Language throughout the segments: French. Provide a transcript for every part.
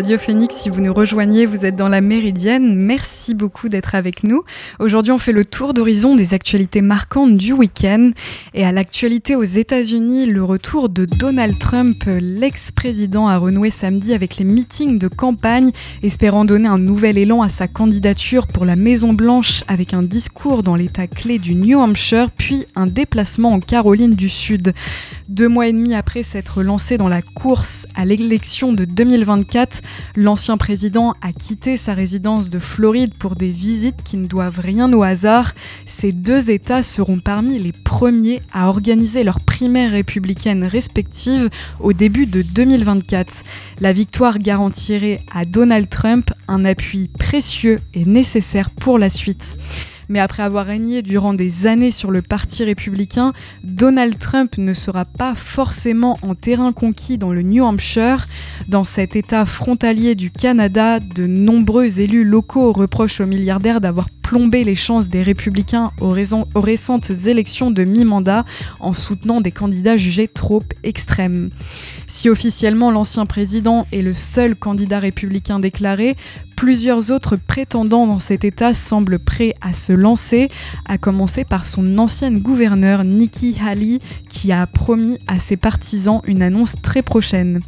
Radio Phoenix. Si vous nous rejoignez, vous êtes dans la Méridienne. Merci beaucoup d'être avec nous. Aujourd'hui, on fait le tour d'horizon des actualités marquantes du week-end. Et à l'actualité aux États-Unis, le retour de Donald Trump, l'ex-président, a renoué samedi avec les meetings de campagne, espérant donner un nouvel élan à sa candidature pour la Maison-Blanche avec un discours dans l'état clé du New Hampshire, puis un déplacement en Caroline du Sud. Deux mois et demi après s'être lancé dans la course à l'élection de 2024, l'ancien président a quitté sa résidence de Floride pour des visites qui ne doivent rien au hasard. Ces deux États seront parmi les premiers à organiser leurs primaires républicaines respectives au début de 2024. La victoire garantirait à Donald Trump un appui précieux et nécessaire pour la suite mais après avoir régné durant des années sur le Parti républicain, Donald Trump ne sera pas forcément en terrain conquis dans le New Hampshire. Dans cet État frontalier du Canada, de nombreux élus locaux reprochent aux milliardaires d'avoir plombé les chances des républicains aux, aux récentes élections de mi-mandat en soutenant des candidats jugés trop extrêmes. Si officiellement l'ancien président est le seul candidat républicain déclaré, Plusieurs autres prétendants dans cet État semblent prêts à se lancer, à commencer par son ancienne gouverneure Nikki Haley qui a promis à ses partisans une annonce très prochaine.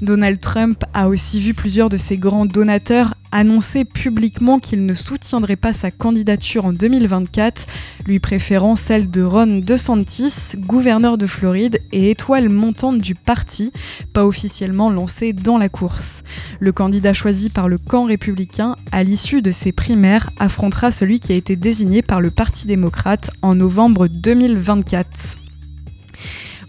Donald Trump a aussi vu plusieurs de ses grands donateurs annoncer publiquement qu'il ne soutiendrait pas sa candidature en 2024, lui préférant celle de Ron DeSantis, gouverneur de Floride et étoile montante du parti, pas officiellement lancé dans la course. Le candidat choisi par le camp républicain à l'issue de ces primaires affrontera celui qui a été désigné par le Parti démocrate en novembre 2024.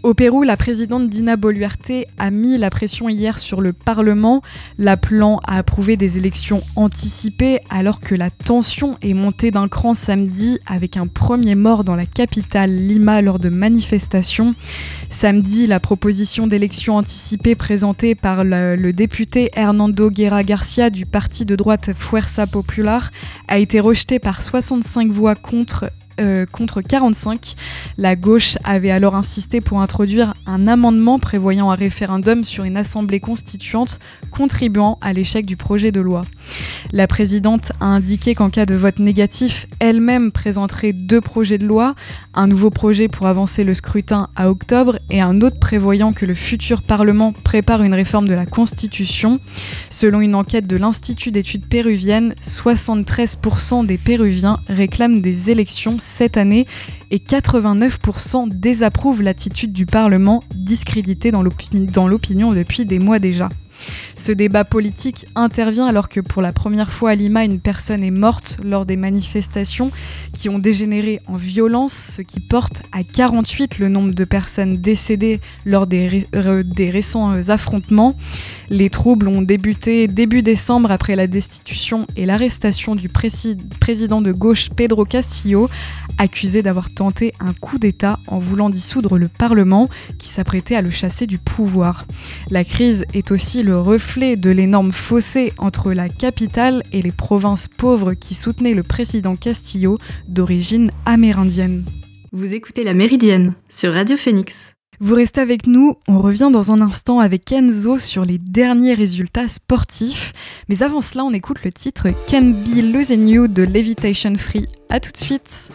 Au Pérou, la présidente Dina Boluarte a mis la pression hier sur le Parlement, l'appelant à approuver des élections anticipées alors que la tension est montée d'un cran samedi avec un premier mort dans la capitale Lima lors de manifestations. Samedi, la proposition d'élection anticipée présentée par le, le député Hernando Guerra Garcia du parti de droite Fuerza Popular a été rejetée par 65 voix contre euh, contre 45. La gauche avait alors insisté pour introduire un amendement prévoyant un référendum sur une assemblée constituante contribuant à l'échec du projet de loi. La présidente a indiqué qu'en cas de vote négatif, elle-même présenterait deux projets de loi, un nouveau projet pour avancer le scrutin à octobre et un autre prévoyant que le futur Parlement prépare une réforme de la Constitution. Selon une enquête de l'Institut d'études péruviennes, 73% des Péruviens réclament des élections cette année et 89% désapprouvent l'attitude du Parlement discrédité dans l'opinion depuis des mois déjà. Ce débat politique intervient alors que pour la première fois à Lima, une personne est morte lors des manifestations qui ont dégénéré en violence, ce qui porte à 48 le nombre de personnes décédées lors des, récents affrontements. Les troubles ont débuté début décembre après la destitution et l'arrestation du président de gauche Pedro Castillo, accusé d'avoir tenté un coup d'État en voulant dissoudre le Parlement qui s'apprêtait à le chasser du pouvoir. La crise est aussi le reflet de l'énorme fossé entre la capitale et les provinces pauvres qui soutenaient le président Castillo d'origine amérindienne. Vous écoutez La Méridienne sur Radio Phoenix. Vous restez avec nous, on revient dans un instant avec Enzo sur les derniers résultats sportifs. Mais avant cela, on écoute le titre Can Be Losing You de Levitation Free. A tout de suite!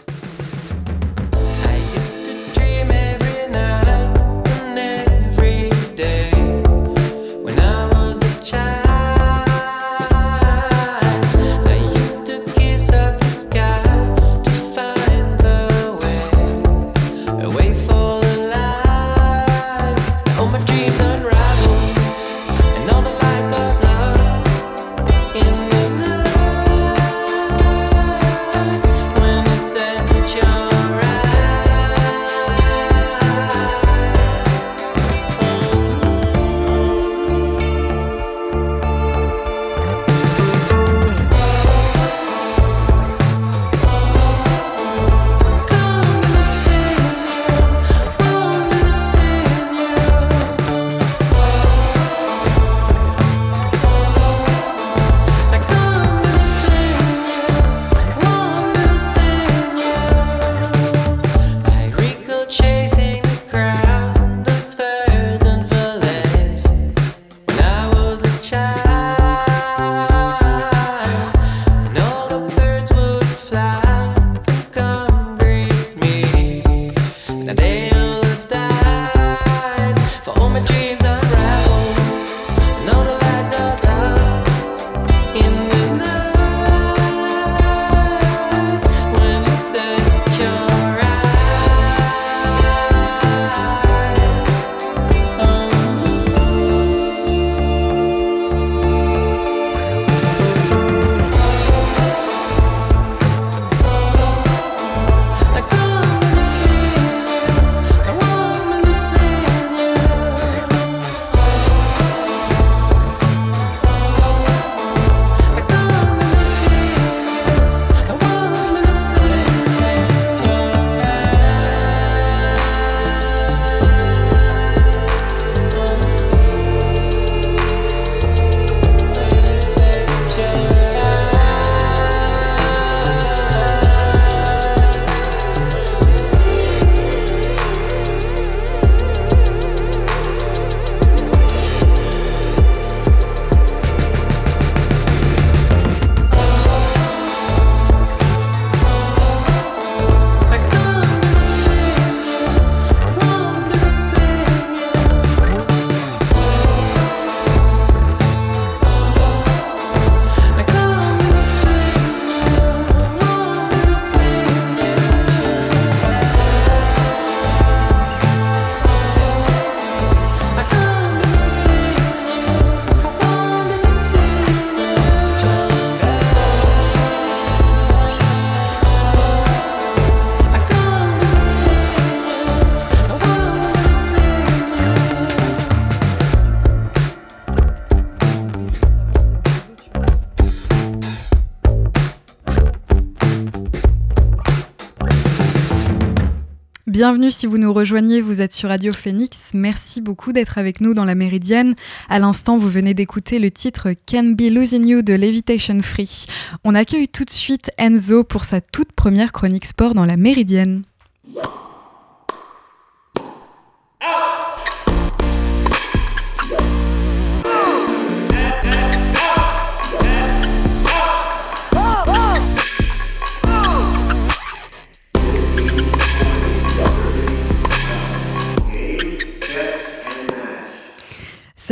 Bienvenue si vous nous rejoignez, vous êtes sur Radio Phoenix. Merci beaucoup d'être avec nous dans la Méridienne. À l'instant, vous venez d'écouter le titre Can Be Losing You de Levitation Free. On accueille tout de suite Enzo pour sa toute première chronique sport dans la Méridienne.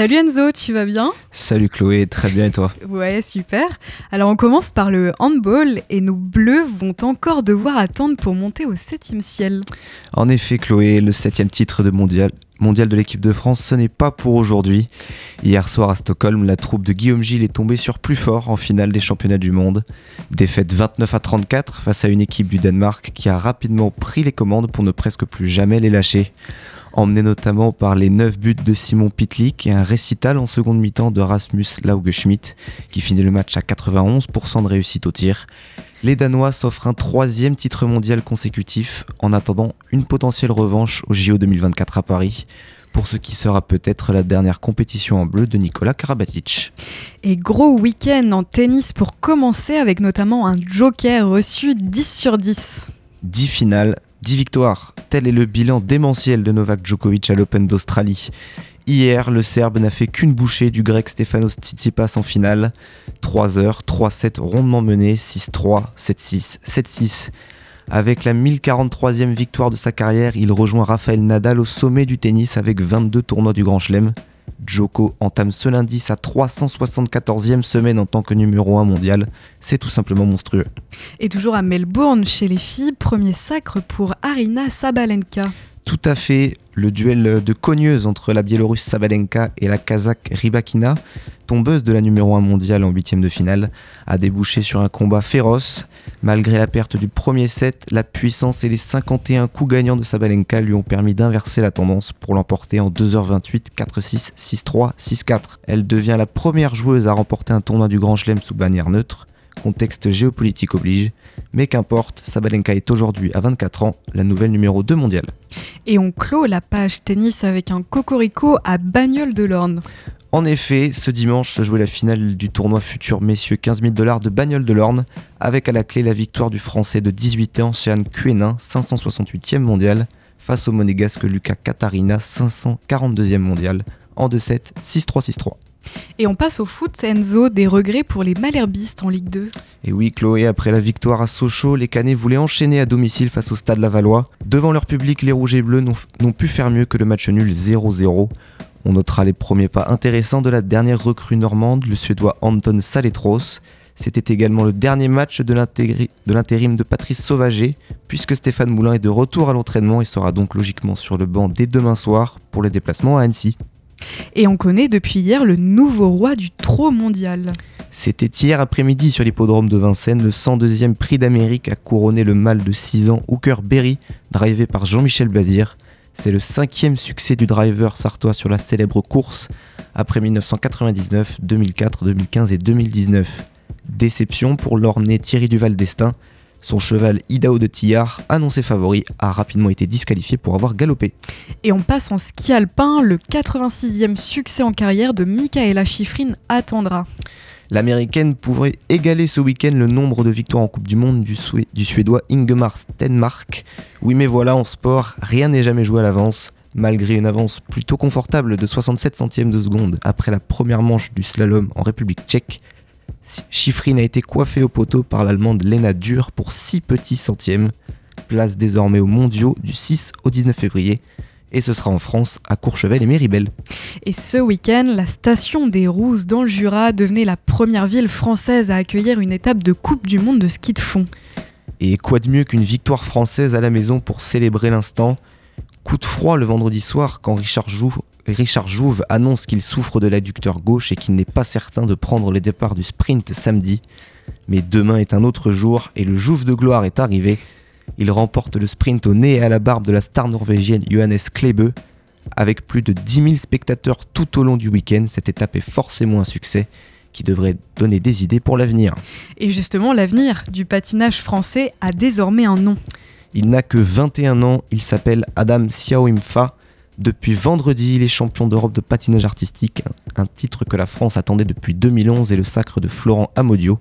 Salut Enzo, tu vas bien Salut Chloé, très bien et toi Ouais, super. Alors on commence par le handball et nos bleus vont encore devoir attendre pour monter au septième ciel. En effet Chloé, le septième titre de mondial, mondial de l'équipe de France, ce n'est pas pour aujourd'hui. Hier soir à Stockholm, la troupe de Guillaume Gilles est tombée sur plus fort en finale des championnats du monde. Défaite 29 à 34 face à une équipe du Danemark qui a rapidement pris les commandes pour ne presque plus jamais les lâcher emmené notamment par les 9 buts de Simon Pitlick et un récital en seconde mi-temps de Rasmus Lauge-Schmidt qui finit le match à 91% de réussite au tir. Les Danois s'offrent un troisième titre mondial consécutif en attendant une potentielle revanche au JO 2024 à Paris pour ce qui sera peut-être la dernière compétition en bleu de Nicolas Karabatic. Et gros week-end en tennis pour commencer avec notamment un joker reçu 10 sur 10. 10 finales, 10 victoires, tel est le bilan démentiel de Novak Djokovic à l'Open d'Australie. Hier, le Serbe n'a fait qu'une bouchée du grec Stefanos Tsitsipas en finale. 3 heures, 3-7 rondement menés, 6-3, 7-6, 7-6. Avec la 1043e victoire de sa carrière, il rejoint Rafael Nadal au sommet du tennis avec 22 tournois du Grand Chelem. Joko entame ce lundi sa 374e semaine en tant que numéro 1 mondial. C'est tout simplement monstrueux. Et toujours à Melbourne, chez les filles, premier sacre pour Arina Sabalenka. Tout à fait, le duel de cogneuse entre la Biélorusse Sabalenka et la Kazakh Rybakina, tombeuse de la numéro 1 mondiale en huitième de finale, a débouché sur un combat féroce. Malgré la perte du premier set, la puissance et les 51 coups gagnants de Sabalenka lui ont permis d'inverser la tendance pour l'emporter en 2h28, 4-6, 6-3, 6-4. Elle devient la première joueuse à remporter un tournoi du Grand Chelem sous bannière neutre contexte géopolitique oblige, mais qu'importe, Sabalenka est aujourd'hui à 24 ans la nouvelle numéro 2 mondiale. Et on clôt la page tennis avec un cocorico à Bagnoles de l'Orne. En effet, ce dimanche se jouait la finale du tournoi futur messieurs 15 000 dollars de Bagnoles de l'Orne, avec à la clé la victoire du français de 18 ans, Sean Quenin, 568e mondial, face au monégasque Lucas Katarina, 542e mondial, en 2-7, 6-3, 6-3. Et on passe au foot, Enzo, des regrets pour les Malherbistes en Ligue 2. Et oui, Chloé, après la victoire à Sochaux, les Canets voulaient enchaîner à domicile face au Stade Lavallois. Devant leur public, les Rouges et Bleus n'ont pu faire mieux que le match nul 0-0. On notera les premiers pas intéressants de la dernière recrue normande, le Suédois Anton Saletros. C'était également le dernier match de l'intérim de Patrice Sauvager, puisque Stéphane Moulin est de retour à l'entraînement et sera donc logiquement sur le banc dès demain soir pour les déplacements à Annecy. Et on connaît depuis hier le nouveau roi du trot mondial. C'était hier après-midi sur l'hippodrome de Vincennes, le 102e prix d'Amérique a couronné le mâle de 6 ans Hooker Berry, drivé par Jean-Michel Bazir. C'est le cinquième succès du driver sartois sur la célèbre course après 1999, 2004, 2015 et 2019. Déception pour l'orné Thierry Duval d'Estaing, son cheval Idao de Tillard, annoncé favori, a rapidement été disqualifié pour avoir galopé. Et on passe en ski alpin, le 86e succès en carrière de Michaela Schifrin attendra. L'américaine pourrait égaler ce week-end le nombre de victoires en Coupe du Monde du, du suédois Ingemar Stenmark. Oui, mais voilà, en sport, rien n'est jamais joué à l'avance. Malgré une avance plutôt confortable de 67 centièmes de seconde après la première manche du slalom en République tchèque, Schifrin a été coiffé au poteau par l'allemande Lena Dur pour 6 petits centièmes. Place désormais aux mondiaux du 6 au 19 février. Et ce sera en France, à Courchevel et Méribel. Et ce week-end, la station des Rousses dans le Jura devenait la première ville française à accueillir une étape de Coupe du Monde de ski de fond. Et quoi de mieux qu'une victoire française à la maison pour célébrer l'instant? Coup de froid le vendredi soir quand Richard Jouve Richard Jouve annonce qu'il souffre de l'adducteur gauche et qu'il n'est pas certain de prendre les départs du sprint samedi. Mais demain est un autre jour et le Jouve de gloire est arrivé. Il remporte le sprint au nez et à la barbe de la star norvégienne Johannes Klebe. Avec plus de 10 000 spectateurs tout au long du week-end, cette étape est forcément un succès qui devrait donner des idées pour l'avenir. Et justement, l'avenir du patinage français a désormais un nom. Il n'a que 21 ans, il s'appelle Adam Siaoimfa. Depuis vendredi, il est champion d'Europe de patinage artistique, un titre que la France attendait depuis 2011 et le sacre de Florent Amodio.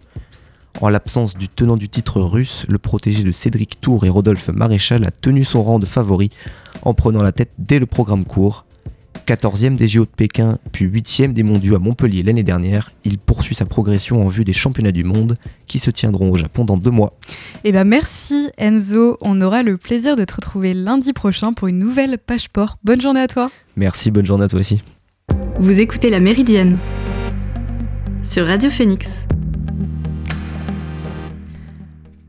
En l'absence du tenant du titre russe, le protégé de Cédric Tour et Rodolphe Maréchal a tenu son rang de favori en prenant la tête dès le programme court. 14e des JO de Pékin, puis 8e des mondiaux à Montpellier l'année dernière, il poursuit sa progression en vue des championnats du monde qui se tiendront au Japon dans deux mois. Eh ben merci Enzo, on aura le plaisir de te retrouver lundi prochain pour une nouvelle page port. Bonne journée à toi. Merci, bonne journée à toi aussi. Vous écoutez La Méridienne sur Radio Phoenix.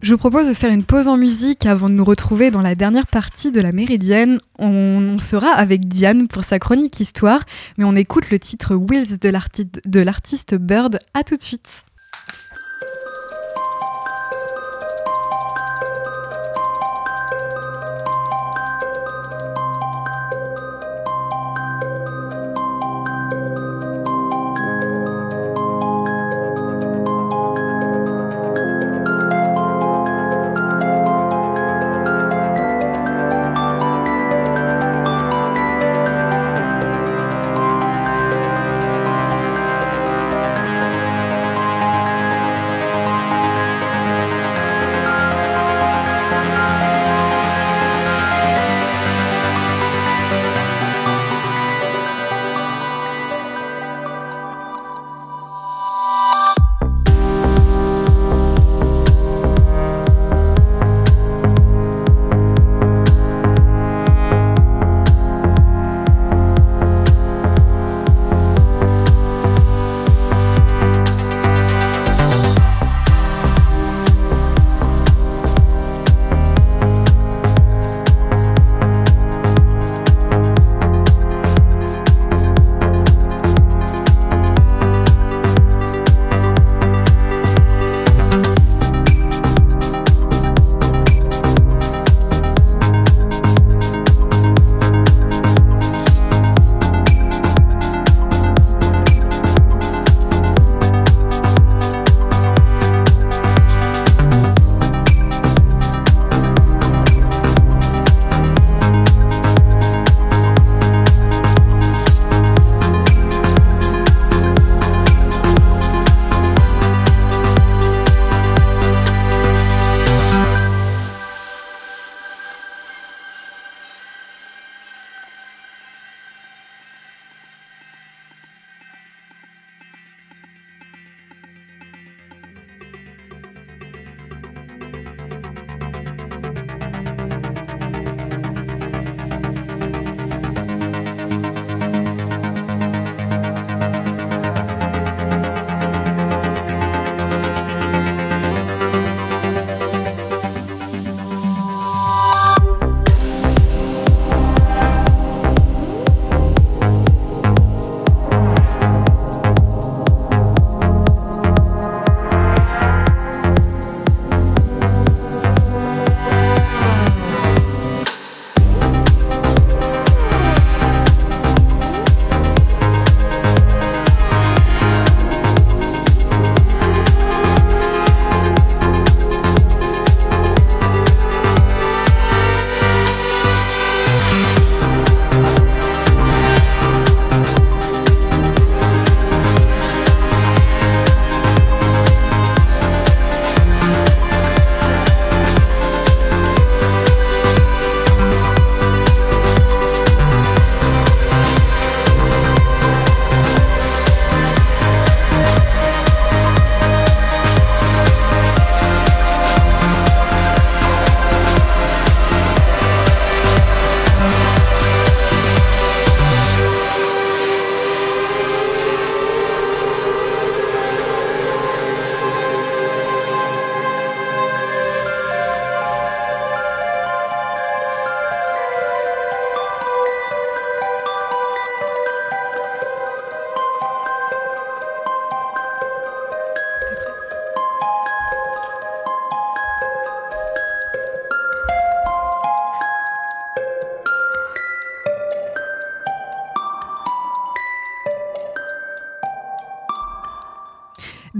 Je vous propose de faire une pause en musique avant de nous retrouver dans la dernière partie de la Méridienne. On sera avec Diane pour sa chronique histoire, mais on écoute le titre Wheels de l'artiste Bird. À tout de suite.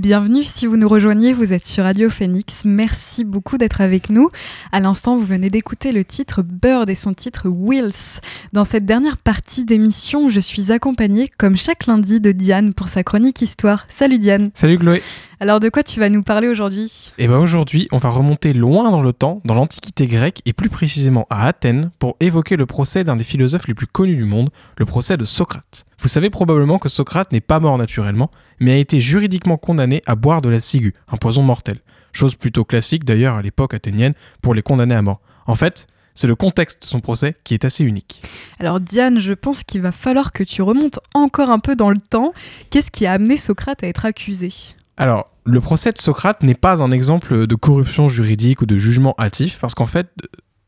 Bienvenue si vous nous rejoignez, vous êtes sur Radio Phoenix. Merci beaucoup d'être avec nous. À l'instant, vous venez d'écouter le titre Bird et son titre Wills. Dans cette dernière partie d'émission, je suis accompagnée, comme chaque lundi, de Diane pour sa chronique histoire. Salut Diane. Salut Chloé. Alors de quoi tu vas nous parler aujourd'hui? Eh bien aujourd'hui, on va remonter loin dans le temps, dans l'Antiquité grecque et plus précisément à Athènes, pour évoquer le procès d'un des philosophes les plus connus du monde, le procès de Socrate. Vous savez probablement que Socrate n'est pas mort naturellement, mais a été juridiquement condamné à boire de la ciguë, un poison mortel. Chose plutôt classique d'ailleurs à l'époque athénienne pour les condamner à mort. En fait, c'est le contexte de son procès qui est assez unique. Alors Diane, je pense qu'il va falloir que tu remontes encore un peu dans le temps. Qu'est-ce qui a amené Socrate à être accusé? Alors, le procès de Socrate n'est pas un exemple de corruption juridique ou de jugement hâtif, parce qu'en fait,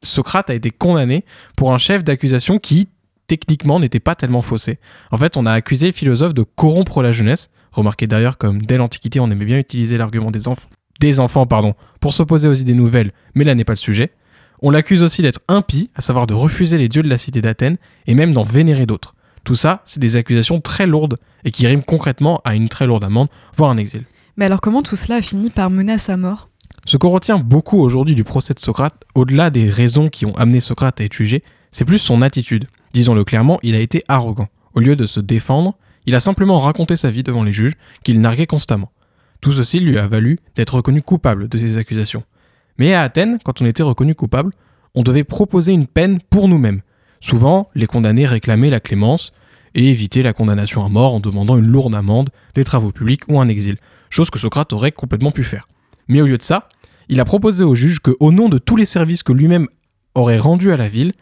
Socrate a été condamné pour un chef d'accusation qui, techniquement, n'était pas tellement faussé. En fait, on a accusé le philosophe de corrompre la jeunesse. Remarquez d'ailleurs comme dès l'Antiquité, on aimait bien utiliser l'argument des enfants, des enfants pardon, pour s'opposer aux idées nouvelles, mais là n'est pas le sujet. On l'accuse aussi d'être impie, à savoir de refuser les dieux de la cité d'Athènes, et même d'en vénérer d'autres. Tout ça, c'est des accusations très lourdes, et qui riment concrètement à une très lourde amende, voire un exil. Mais alors comment tout cela a fini par mener à sa mort? Ce qu'on retient beaucoup aujourd'hui du procès de Socrate, au-delà des raisons qui ont amené Socrate à être jugé, c'est plus son attitude. Disons-le clairement, il a été arrogant. Au lieu de se défendre, il a simplement raconté sa vie devant les juges, qu'il narguait constamment. Tout ceci lui a valu d'être reconnu coupable de ces accusations. Mais à Athènes, quand on était reconnu coupable, on devait proposer une peine pour nous-mêmes. Souvent, les condamnés réclamaient la clémence et éviter la condamnation à mort en demandant une lourde amende, des travaux publics ou un exil chose que Socrate aurait complètement pu faire. Mais au lieu de ça, il a proposé au juge que, au nom de tous les services que lui-même aurait rendus à la ville,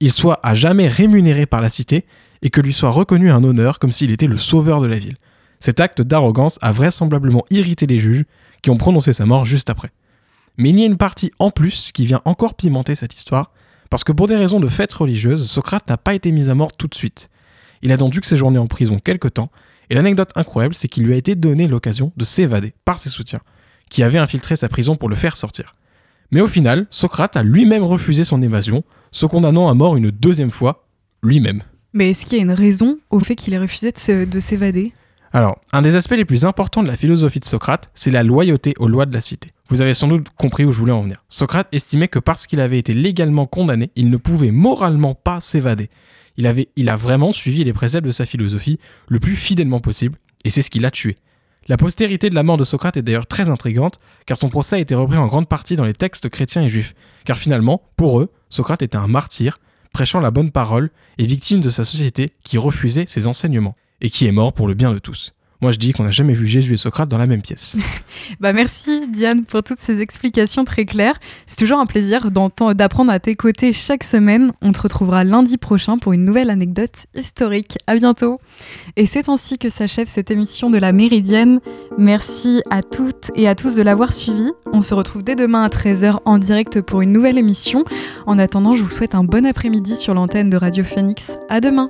il soit à jamais rémunéré par la cité et que lui soit reconnu un honneur comme s'il était le sauveur de la ville. Cet acte d'arrogance a vraisemblablement irrité les juges qui ont prononcé sa mort juste après. Mais il y a une partie en plus qui vient encore pimenter cette histoire, parce que pour des raisons de fête religieuse, Socrate n'a pas été mis à mort tout de suite. Il a donc dû séjourner en prison quelque temps, et l'anecdote incroyable, c'est qu'il lui a été donné l'occasion de s'évader par ses soutiens, qui avaient infiltré sa prison pour le faire sortir. Mais au final, Socrate a lui-même refusé son évasion, se condamnant à mort une deuxième fois, lui-même. Mais est-ce qu'il y a une raison au fait qu'il ait refusé de s'évader? Alors, un des aspects les plus importants de la philosophie de Socrate, c'est la loyauté aux lois de la cité. Vous avez sans doute compris où je voulais en venir. Socrate estimait que parce qu'il avait été légalement condamné, il ne pouvait moralement pas s'évader il, avait, il a vraiment suivi les préceptes de sa philosophie le plus fidèlement possible, et c'est ce qui l'a tué. La postérité de la mort de Socrate est d'ailleurs très intrigante, car son procès a été repris en grande partie dans les textes chrétiens et juifs, car finalement, pour eux, Socrate était un martyr, prêchant la bonne parole et victime de sa société qui refusait ses enseignements, et qui est mort pour le bien de tous. Moi, je dis qu'on n'a jamais vu Jésus et Socrate dans la même pièce. bah merci Diane pour toutes ces explications très claires. C'est toujours un plaisir d'apprendre à tes côtés chaque semaine. On te retrouvera lundi prochain pour une nouvelle anecdote historique. À bientôt. Et c'est ainsi que s'achève cette émission de la Méridienne. Merci à toutes et à tous de l'avoir suivi. On se retrouve dès demain à 13h en direct pour une nouvelle émission. En attendant, je vous souhaite un bon après-midi sur l'antenne de Radio Phoenix. À demain.